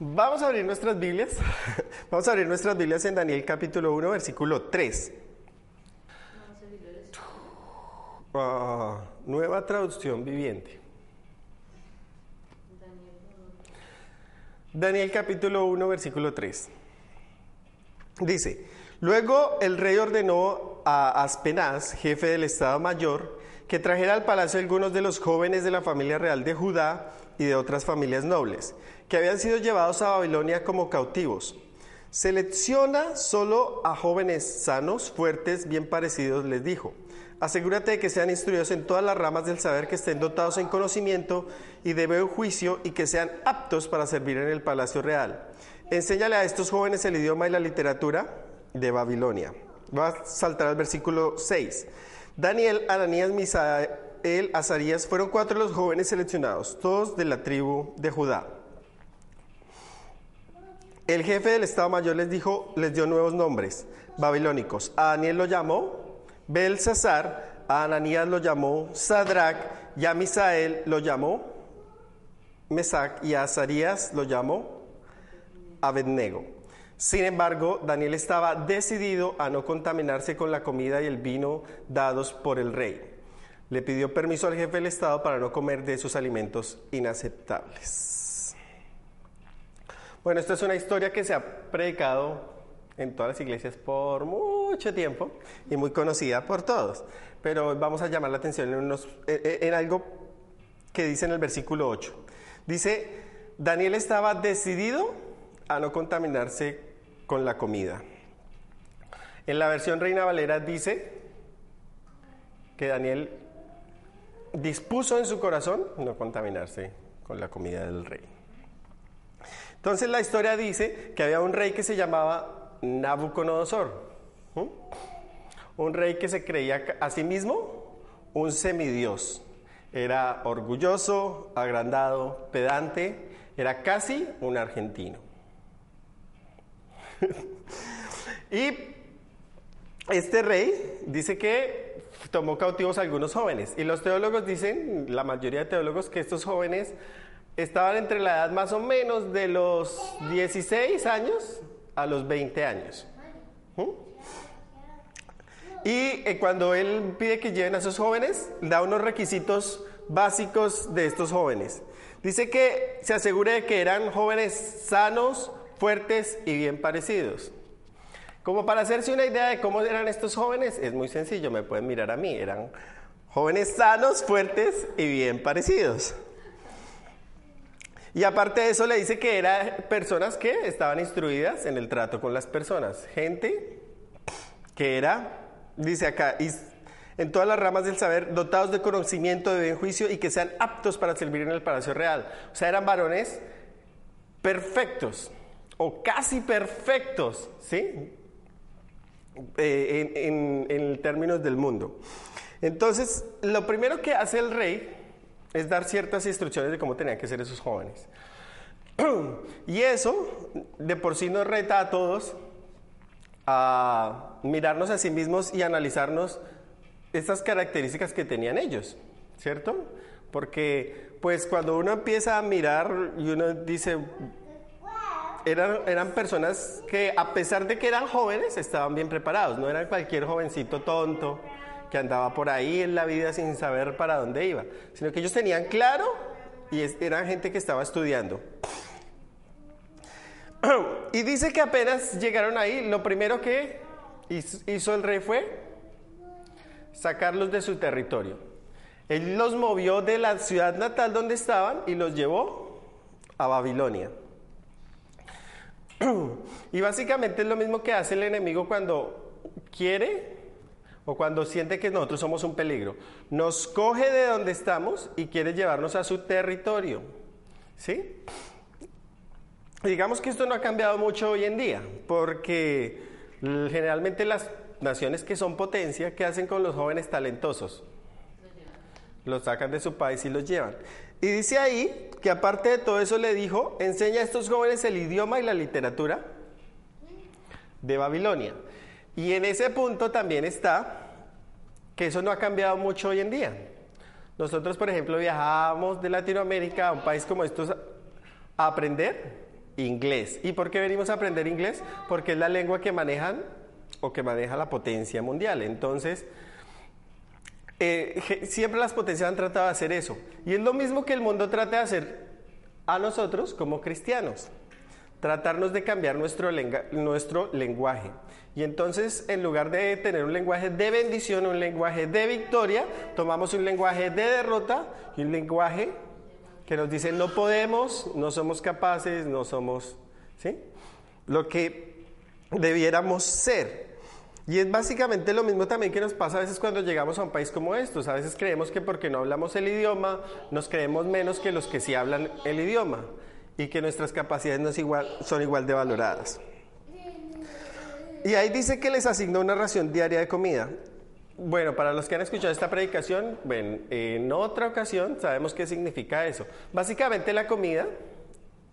Vamos a abrir nuestras Biblias. Vamos a abrir nuestras Biblias en Daniel capítulo 1, versículo 3. Ah, nueva traducción viviente. Daniel capítulo 1, versículo 3. Dice, luego el rey ordenó a Aspenaz, jefe del Estado Mayor, que trajera al palacio algunos de los jóvenes de la familia real de Judá y de otras familias nobles, que habían sido llevados a Babilonia como cautivos. Selecciona solo a jóvenes sanos, fuertes, bien parecidos, les dijo. Asegúrate de que sean instruidos en todas las ramas del saber, que estén dotados en conocimiento y de buen juicio y que sean aptos para servir en el palacio real. Enséñale a estos jóvenes el idioma y la literatura de Babilonia. Va a saltar al versículo 6. Daniel, Ananías, Misael, Azarías fueron cuatro los jóvenes seleccionados, todos de la tribu de Judá. El jefe del Estado Mayor les dijo, les dio nuevos nombres babilónicos. A Daniel lo llamó Belsasar, a Ananías lo llamó Sadrach, y a Misael lo llamó Mesac, y a Azarías lo llamó Abednego. Sin embargo, Daniel estaba decidido a no contaminarse con la comida y el vino dados por el rey. Le pidió permiso al jefe del Estado para no comer de esos alimentos inaceptables. Bueno, esta es una historia que se ha predicado en todas las iglesias por mucho tiempo y muy conocida por todos. Pero vamos a llamar la atención en, unos, en, algo que dice en el versículo 8. Dice, Daniel estaba decidido a no contaminarse con la comida. En la versión Reina Valera dice que Daniel dispuso en su corazón no contaminarse con la comida del rey. Entonces la historia dice que había un rey que se llamaba Nabucodonosor, un rey que se creía a sí mismo un semidios. Era orgulloso, agrandado, pedante, era casi un argentino. y este rey dice que tomó cautivos a algunos jóvenes. Y los teólogos dicen, la mayoría de teólogos, que estos jóvenes estaban entre la edad más o menos de los 16 años a los 20 años. ¿Mm? Y eh, cuando él pide que lleven a esos jóvenes, da unos requisitos básicos de estos jóvenes. Dice que se asegure de que eran jóvenes sanos, fuertes y bien parecidos. Como para hacerse una idea de cómo eran estos jóvenes, es muy sencillo, me pueden mirar a mí, eran jóvenes sanos, fuertes y bien parecidos. Y aparte de eso le dice que eran personas que estaban instruidas en el trato con las personas. Gente que era, dice acá, en todas las ramas del saber, dotados de conocimiento, de bien juicio y que sean aptos para servir en el Palacio Real. O sea, eran varones perfectos o casi perfectos, ¿sí? Eh, en, en términos del mundo. Entonces, lo primero que hace el rey es dar ciertas instrucciones de cómo tenían que ser esos jóvenes. y eso de por sí nos reta a todos a mirarnos a sí mismos y analizarnos estas características que tenían ellos, ¿cierto? Porque pues cuando uno empieza a mirar y uno dice, eran, eran personas que a pesar de que eran jóvenes, estaban bien preparados, no eran cualquier jovencito tonto que andaba por ahí en la vida sin saber para dónde iba, sino que ellos tenían claro y eran gente que estaba estudiando. Y dice que apenas llegaron ahí, lo primero que hizo el rey fue sacarlos de su territorio. Él los movió de la ciudad natal donde estaban y los llevó a Babilonia. Y básicamente es lo mismo que hace el enemigo cuando quiere o cuando siente que nosotros somos un peligro. Nos coge de donde estamos y quiere llevarnos a su territorio. ¿Sí? Digamos que esto no ha cambiado mucho hoy en día, porque generalmente las naciones que son potencia, ¿qué hacen con los jóvenes talentosos? Los sacan de su país y los llevan. Y dice ahí que aparte de todo eso le dijo, enseña a estos jóvenes el idioma y la literatura de Babilonia. Y en ese punto también está que eso no ha cambiado mucho hoy en día. Nosotros, por ejemplo, viajábamos de Latinoamérica a un país como estos a aprender inglés. ¿Y por qué venimos a aprender inglés? Porque es la lengua que manejan o que maneja la potencia mundial. Entonces, eh, siempre las potencias han tratado de hacer eso. Y es lo mismo que el mundo trata de hacer a nosotros como cristianos. Tratarnos de cambiar nuestro, nuestro lenguaje. Y entonces, en lugar de tener un lenguaje de bendición, un lenguaje de victoria, tomamos un lenguaje de derrota y un lenguaje que nos dice no podemos, no somos capaces, no somos, ¿sí? Lo que debiéramos ser. Y es básicamente lo mismo también que nos pasa a veces cuando llegamos a un país como estos. A veces creemos que porque no hablamos el idioma, nos creemos menos que los que sí hablan el idioma y que nuestras capacidades no son igual de valoradas. Y ahí dice que les asignó una ración diaria de comida. Bueno, para los que han escuchado esta predicación, en otra ocasión sabemos qué significa eso. Básicamente la comida,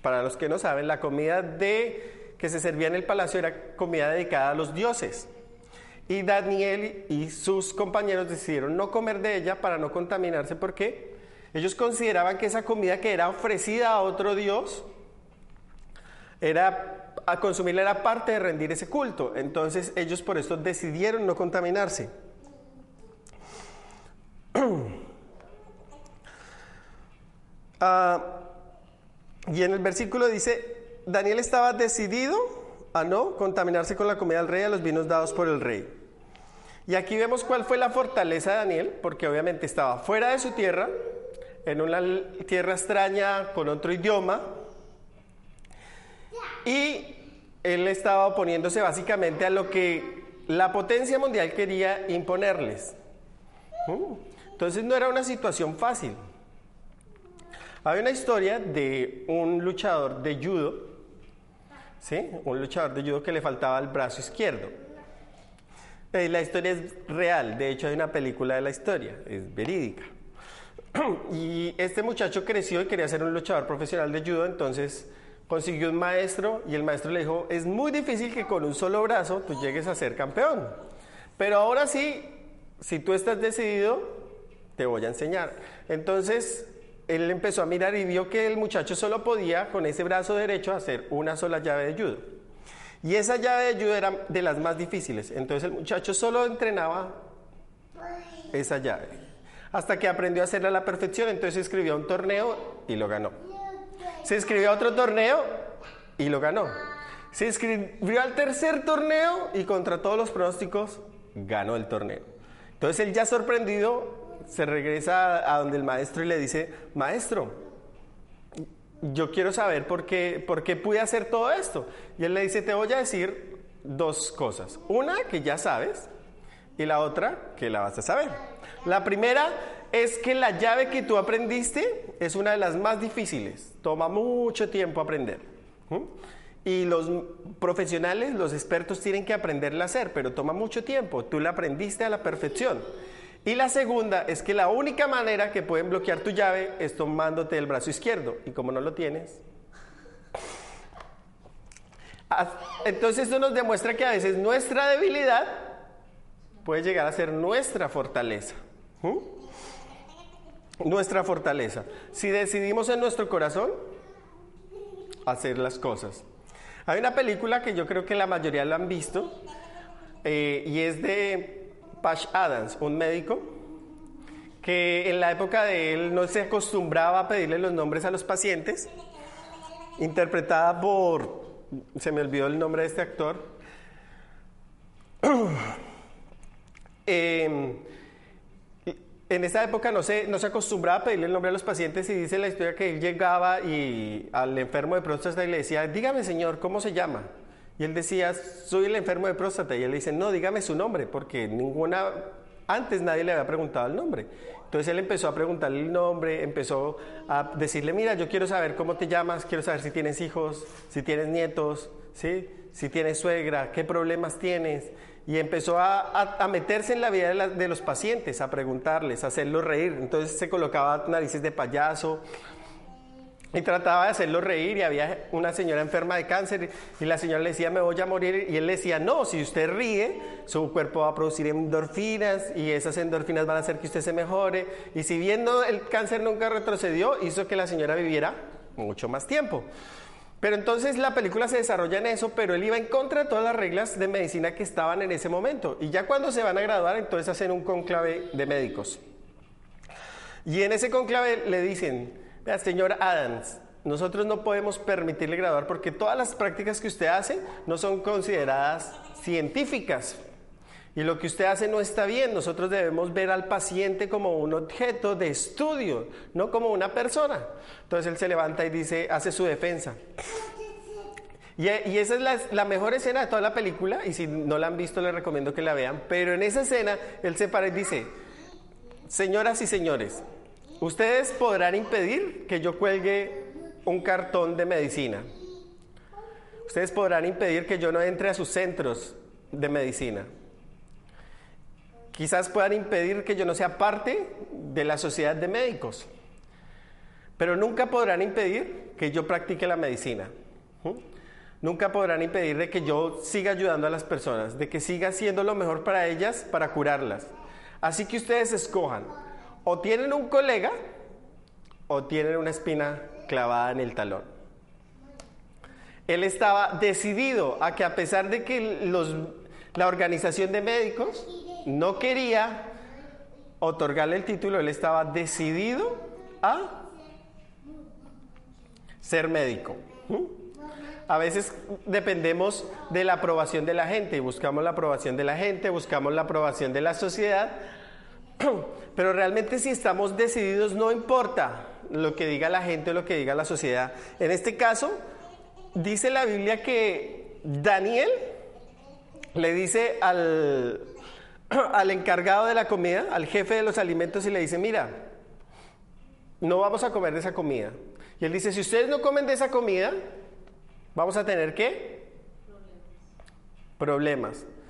para los que no saben, la comida que se servía en el palacio era comida dedicada a los dioses. Y Daniel y sus compañeros decidieron no comer de ella para no contaminarse porque ellos consideraban que esa comida que era ofrecida a otro dios era a consumirla era parte de rendir ese culto. Entonces ellos por eso decidieron no contaminarse. Ah, y en el versículo dice, Daniel estaba decidido a no contaminarse con la comida del rey, a los vinos dados por el rey. Y aquí vemos cuál fue la fortaleza de Daniel, porque obviamente estaba fuera de su tierra, en una tierra extraña, con otro idioma, y él estaba oponiéndose básicamente a lo que la potencia mundial quería imponerles. Mm. Entonces no era una situación fácil. Hay una historia de un luchador de judo ¿sí? Un luchador de judo que le faltaba el brazo izquierdo. Eh, la historia es real, de hecho hay una película de la historia, es verídica. Y este muchacho creció y quería ser un luchador profesional de judo, entonces consiguió un maestro y el maestro le dijo, es muy difícil que con un solo brazo tú llegues a ser campeón. Pero ahora sí, si tú estás decidido, te voy a enseñar. Entonces él empezó a mirar y vio que el muchacho solo podía con ese brazo derecho hacer una sola llave de judo. Y esa llave de judo era de las más difíciles. Entonces el muchacho solo entrenaba esa llave. Hasta que aprendió a hacerla a la perfección. Entonces escribió un torneo y lo ganó. Se inscribió a otro torneo y lo ganó. Se inscribió al tercer torneo y contra todos los pronósticos ganó el torneo. Entonces él ya sorprendido se regresa a donde el maestro y le dice, maestro, yo quiero saber por qué, por qué pude hacer todo esto. Y él le dice, te voy a decir dos cosas. Una que ya sabes y la otra que la vas a saber. La primera es que la llave que tú aprendiste es una de las más difíciles. Toma mucho tiempo aprender. Y los profesionales, los expertos tienen que aprenderla a hacer, pero toma mucho tiempo. Tú la aprendiste a la perfección. Y la segunda es que la única manera que pueden bloquear tu llave es tomándote el brazo izquierdo. Y como no lo tienes. Entonces eso nos demuestra que a veces nuestra debilidad puede llegar a ser nuestra fortaleza. ¿Mm? Nuestra fortaleza. Si decidimos en nuestro corazón hacer las cosas. Hay una película que yo creo que la mayoría la han visto eh, y es de Pash Adams, un médico que en la época de él no se acostumbraba a pedirle los nombres a los pacientes, interpretada por, se me olvidó el nombre de este actor, em, en esa época no se, no se acostumbraba a pedirle el nombre a los pacientes y dice la historia que él llegaba y al enfermo de próstata y le decía, dígame señor, ¿cómo se llama? Y él decía, soy el enfermo de próstata. Y él dice, no, dígame su nombre, porque ninguna, antes nadie le había preguntado el nombre. Entonces él empezó a preguntarle el nombre, empezó a decirle, mira, yo quiero saber cómo te llamas, quiero saber si tienes hijos, si tienes nietos, ¿sí? si tienes suegra, qué problemas tienes. Y empezó a, meterse en la vida de, de, los pacientes, a preguntarles, a hacerlos reír. Entonces se colocaba narices de payaso, y trataba de hacerlo reír y había una señora enferma de cáncer y la señora le decía me voy a morir y él le decía no, si usted ríe su cuerpo va a producir endorfinas y esas endorfinas van a hacer que usted se mejore y si viendo el cáncer nunca retrocedió hizo que la señora viviera mucho más tiempo. Pero entonces la película se desarrolla en eso, pero él iba en contra de todas las reglas de medicina que estaban en ese momento. Y ya cuando se van a graduar, entonces hacen un conclave de médicos. Y en ese conclave le dicen, vea, señor Adams, nosotros no podemos permitirle graduar porque todas las prácticas que usted hace no son consideradas científicas. Y lo que usted hace no está bien. Nosotros debemos ver al paciente como un objeto de estudio, no como una persona. Entonces él se levanta y dice, hace su defensa. Y, esa es la, mejor escena de toda la película, y si no la han visto les recomiendo que la vean, pero en esa escena él se para y dice, señoras y señores, ustedes podrán impedir que yo cuelgue un cartón de medicina. Ustedes podrán impedir que yo no entre a sus centros de medicina. Quizás puedan impedir que yo no sea parte de la sociedad de médicos, pero nunca podrán impedir que yo practique la medicina. Nunca podrán impedir de que yo siga ayudando a las personas, de que siga haciendo lo mejor para ellas, para curarlas. Así que ustedes escojan, o tienen un colega o tienen una espina clavada en el talón. Él estaba decidido a que a pesar de que los, la organización de médicos no quería otorgarle el título, él estaba decidido a ser médico. A veces dependemos de la aprobación de la gente, buscamos la aprobación de la gente, buscamos la aprobación de la sociedad, pero realmente si estamos decididos no importa lo que diga la gente o lo que diga la sociedad. En este caso, dice la Biblia que Daniel le dice al, al encargado de la comida, al jefe de los alimentos, y le dice, mira, no vamos a comer de esa comida. Y él dice, si ustedes no comen de esa comida, vamos a tener qué? Problemas. Problemas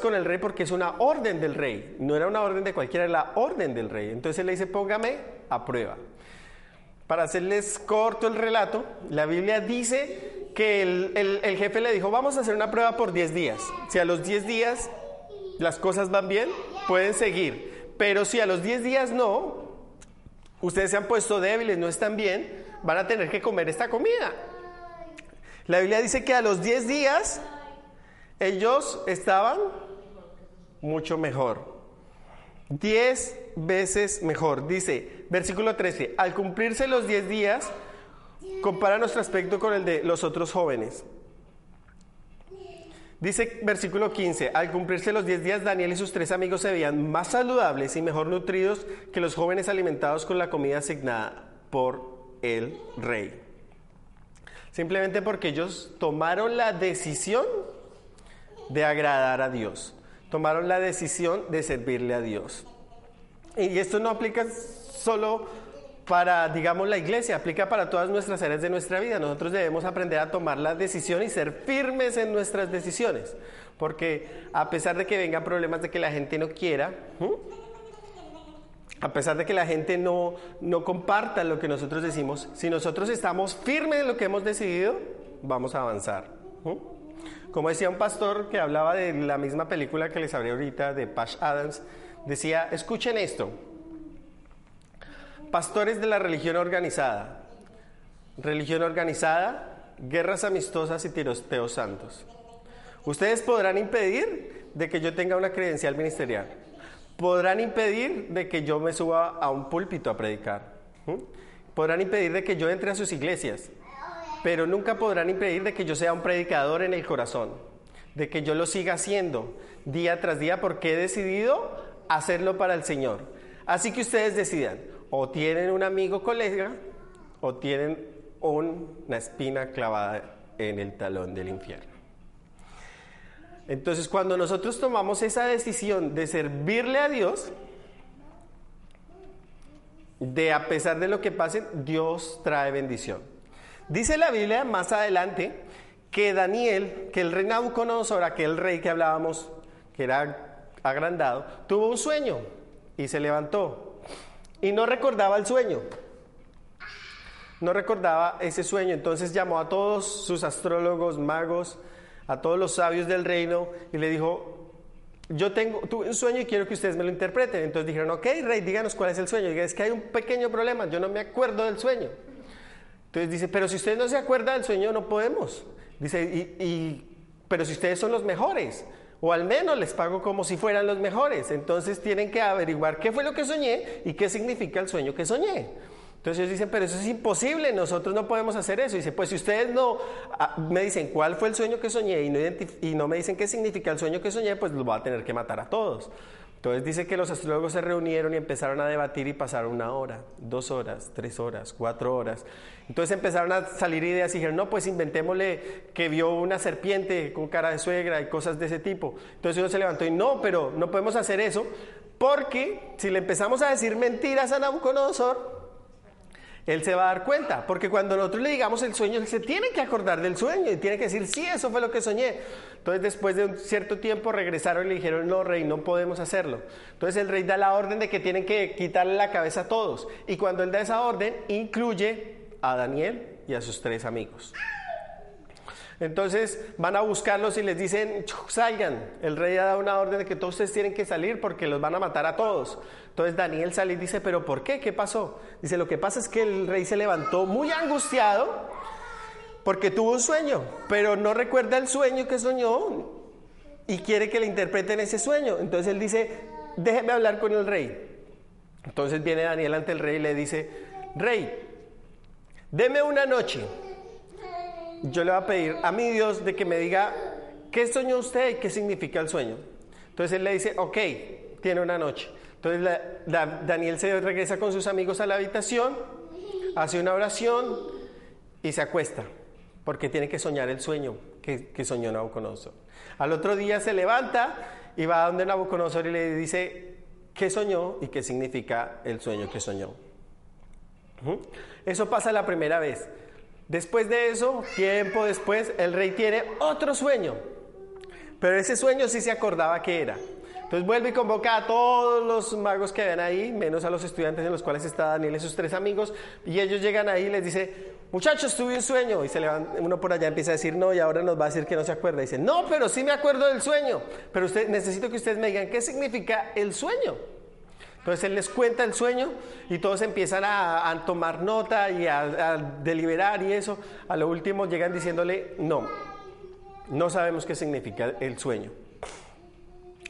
con el rey porque es una orden del rey. No era una orden de cualquiera, era la orden del rey. Entonces él le dice, póngame a prueba. Para hacerles corto el relato, la Biblia dice que el, el jefe le dijo, vamos a hacer una prueba por 10 días. Si a los 10 días las cosas van bien, pueden seguir. Pero si a los 10 días no, ustedes se han puesto débiles, no están bien, van a tener que comer esta comida. La Biblia dice que a los 10 días ellos estaban mucho mejor. 10 veces mejor. Dice, versículo 13, al cumplirse los 10 días, compara nuestro aspecto con el de los otros jóvenes. Dice versículo 15, al cumplirse los 10 días, Daniel y sus tres amigos se veían más saludables y mejor nutridos que los jóvenes alimentados con la comida asignada por el rey. Simplemente porque ellos tomaron la decisión de agradar a Dios, tomaron la decisión de servirle a Dios. Y esto no aplica solo para, digamos, la iglesia, aplica para todas nuestras áreas de nuestra vida. Nosotros debemos aprender a tomar la decisión y ser firmes en nuestras decisiones. Porque a pesar de que vengan problemas de que la gente no quiera, a pesar de que la gente no, no comparta lo que nosotros decimos, si nosotros estamos firmes en lo que hemos decidido, vamos a avanzar. Como decía un pastor que hablaba de la misma película que les hablé ahorita, de Pash Adams, decía, escuchen esto, Pastores de la religión organizada. Religión organizada, guerras amistosas y tiroteos santos. Ustedes podrán impedir de que yo tenga una credencial ministerial. Podrán impedir de que yo me suba a un púlpito a predicar. Podrán impedir de que yo entre a sus iglesias. Pero nunca podrán impedir de que yo sea un predicador en el corazón. De que yo lo siga haciendo día tras día porque he decidido hacerlo para el Señor. Así que ustedes decidan o tienen un amigo colega o tienen una espina clavada en el talón del infierno. Entonces, cuando nosotros tomamos esa decisión de servirle a Dios, de a pesar de lo que pase, Dios trae bendición. Dice la Biblia más adelante que Daniel, que el rey Nabucodonosor, aquel rey que hablábamos, que era agrandado, tuvo un sueño y se levantó y no recordaba el sueño. No recordaba ese sueño. Entonces llamó a todos sus astrólogos, magos, a todos los sabios del reino y le dijo, yo tengo tuve un sueño y quiero que ustedes me lo interpreten. Entonces dijeron, ok, rey, díganos cuál es el sueño. Y es que hay un pequeño problema, yo no me acuerdo del sueño. Entonces dice, pero si ustedes no se acuerdan del sueño, no podemos. Dice, y, pero si ustedes son los mejores, o al menos les pago como si fueran los mejores, entonces tienen que averiguar qué fue lo que soñé y qué significa el sueño que soñé. Entonces ellos dicen, pero eso es imposible, nosotros no podemos hacer eso. Dice, pues si ustedes no ah, me dicen cuál fue el sueño que soñé y no, y no me dicen qué significa el sueño que soñé, pues los voy a tener que matar a todos. Entonces dice que los astrólogos se reunieron y empezaron a debatir y pasaron una hora, dos horas, tres horas, cuatro horas. Entonces empezaron a salir ideas y dijeron, no, pues inventémosle que vio una serpiente con cara de suegra y cosas de ese tipo. Entonces uno se levantó y no, pero no podemos hacer eso porque si le empezamos a decir mentiras a Nabucodonosor, él se va a dar cuenta, porque cuando nosotros le digamos el sueño, él se tiene que acordar del sueño y tiene que decir, sí, eso fue lo que soñé. Entonces después de un cierto tiempo regresaron y le dijeron, no, rey, no podemos hacerlo. Entonces el rey da la orden de que tienen que quitarle la cabeza a todos. Y cuando él da esa orden, incluye a Daniel y a sus tres amigos. Entonces van a buscarlos y les dicen, salgan. El rey ha dado una orden de que todos ustedes tienen que salir porque los van a matar a todos. Entonces Daniel sale y dice, pero ¿por qué? ¿Qué pasó? Dice, lo que pasa es que el rey se levantó muy angustiado porque tuvo un sueño, pero no recuerda el sueño que soñó y quiere que le interpreten ese sueño. Entonces él dice, déjeme hablar con el rey. Entonces viene Daniel ante el rey y le dice, rey, deme una noche yo le voy a pedir a mi Dios de que me diga qué soñó usted y qué significa el sueño. Entonces él le dice, ok, tiene una noche. Entonces Daniel se regresa con sus amigos a la habitación, hace una oración y se acuesta, porque tiene que soñar el sueño que, que soñó Nabucodonosor. Al otro día se levanta y va a donde Nabucodonosor y le dice qué soñó y qué significa el sueño que soñó. Eso pasa la primera vez. Después de eso, tiempo después, el rey tiene otro sueño. Pero ese sueño sí se acordaba que era. Entonces vuelve y convoca a todos los magos que habían ahí, menos a los estudiantes en los cuales está Daniel y sus tres amigos, y ellos llegan ahí y les dice, muchachos, tuve un sueño, y se levanta, uno por allá empieza a decir, no, y ahora nos va a decir que no se acuerda, y dice, no, pero sí me acuerdo del sueño, pero usted, necesito que ustedes me digan qué significa el sueño. Entonces él les cuenta el sueño y todos empiezan a, tomar nota y a, deliberar y eso. A lo último llegan diciéndole, no, no sabemos qué significa el sueño.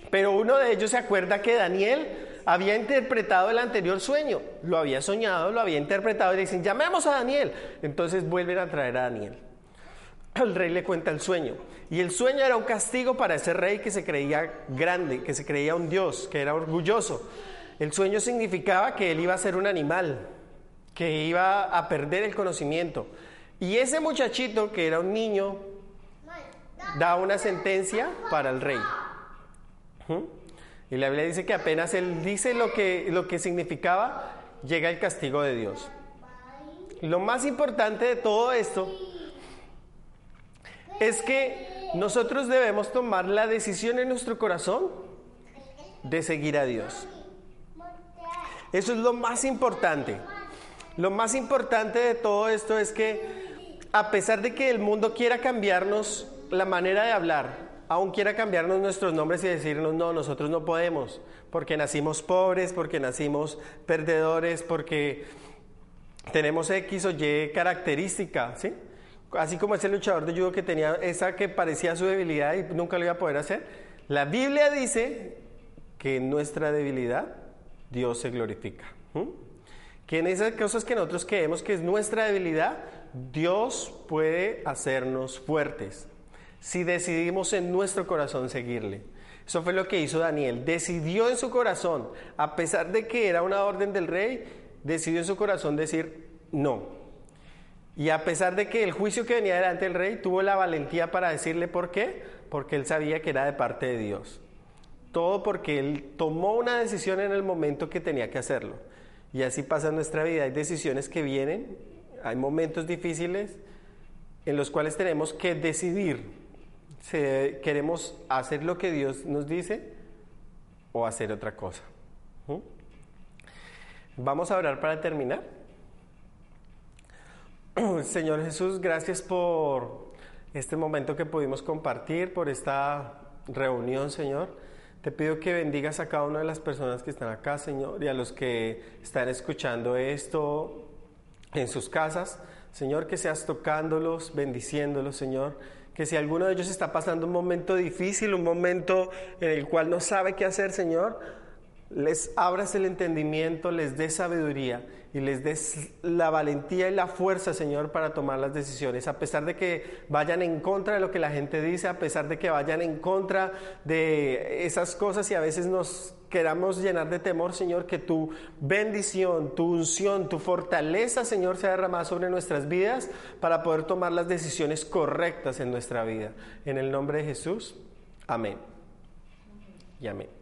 Pero uno de ellos se acuerda que Daniel había interpretado el anterior sueño, lo había soñado, lo había interpretado y dicen, llamemos a Daniel. Entonces vuelven a traer a Daniel. El rey le cuenta el sueño. Y el sueño era un castigo para ese rey que se creía grande, que se creía un dios, que era orgulloso. El sueño significaba que él iba a ser un animal, que iba a perder el conocimiento. Y ese muchachito, que era un niño, da una sentencia para el rey. Y la Biblia dice que apenas él dice lo que, lo que significaba, llega el castigo de Dios. Lo más importante de todo esto es que nosotros debemos tomar la decisión en nuestro corazón de seguir a Dios. Eso es lo más importante. Lo más importante de todo esto es que a pesar de que el mundo quiera cambiarnos la manera de hablar, aún quiera cambiarnos nuestros nombres y decirnos, no, nosotros no podemos, porque nacimos pobres, porque nacimos perdedores, porque tenemos X o Y característica, ¿sí? Así como ese luchador de judo que tenía esa que parecía su debilidad y nunca lo iba a poder hacer. La Biblia dice que nuestra debilidad Dios se glorifica. Que en esas cosas que nosotros creemos que es nuestra debilidad, Dios puede hacernos fuertes si decidimos en nuestro corazón seguirle. Eso fue lo que hizo Daniel. Decidió en su corazón, a pesar de que era una orden del rey, decidió en su corazón decir no. Y a pesar de que el juicio que venía delante del rey tuvo la valentía para decirle por qué, porque él sabía que era de parte de Dios. Todo porque Él tomó una decisión en el momento que tenía que hacerlo. Y así pasa nuestra vida. Hay decisiones que vienen, hay momentos difíciles en los cuales tenemos que decidir si queremos hacer lo que Dios nos dice o hacer otra cosa. ¿Mm? Vamos a orar para terminar. Señor Jesús, gracias por este momento que pudimos compartir, por esta reunión, Señor. Te pido que bendigas a cada una de las personas que están acá, Señor, y a los que están escuchando esto en sus casas. Señor, que seas tocándolos, bendiciéndolos, Señor. Que si alguno de ellos está pasando un momento difícil, un momento en el cual no sabe qué hacer, Señor, les abras el entendimiento, les des sabiduría y les des la valentía y la fuerza, Señor, para tomar las decisiones. A pesar de que vayan en contra de lo que la gente dice, a pesar de que vayan en contra de esas cosas y a veces nos queramos llenar de temor, Señor, que tu bendición, tu unción, tu fortaleza, Señor, sea derramada sobre nuestras vidas para poder tomar las decisiones correctas en nuestra vida. En el nombre de Jesús, amén. Y amén.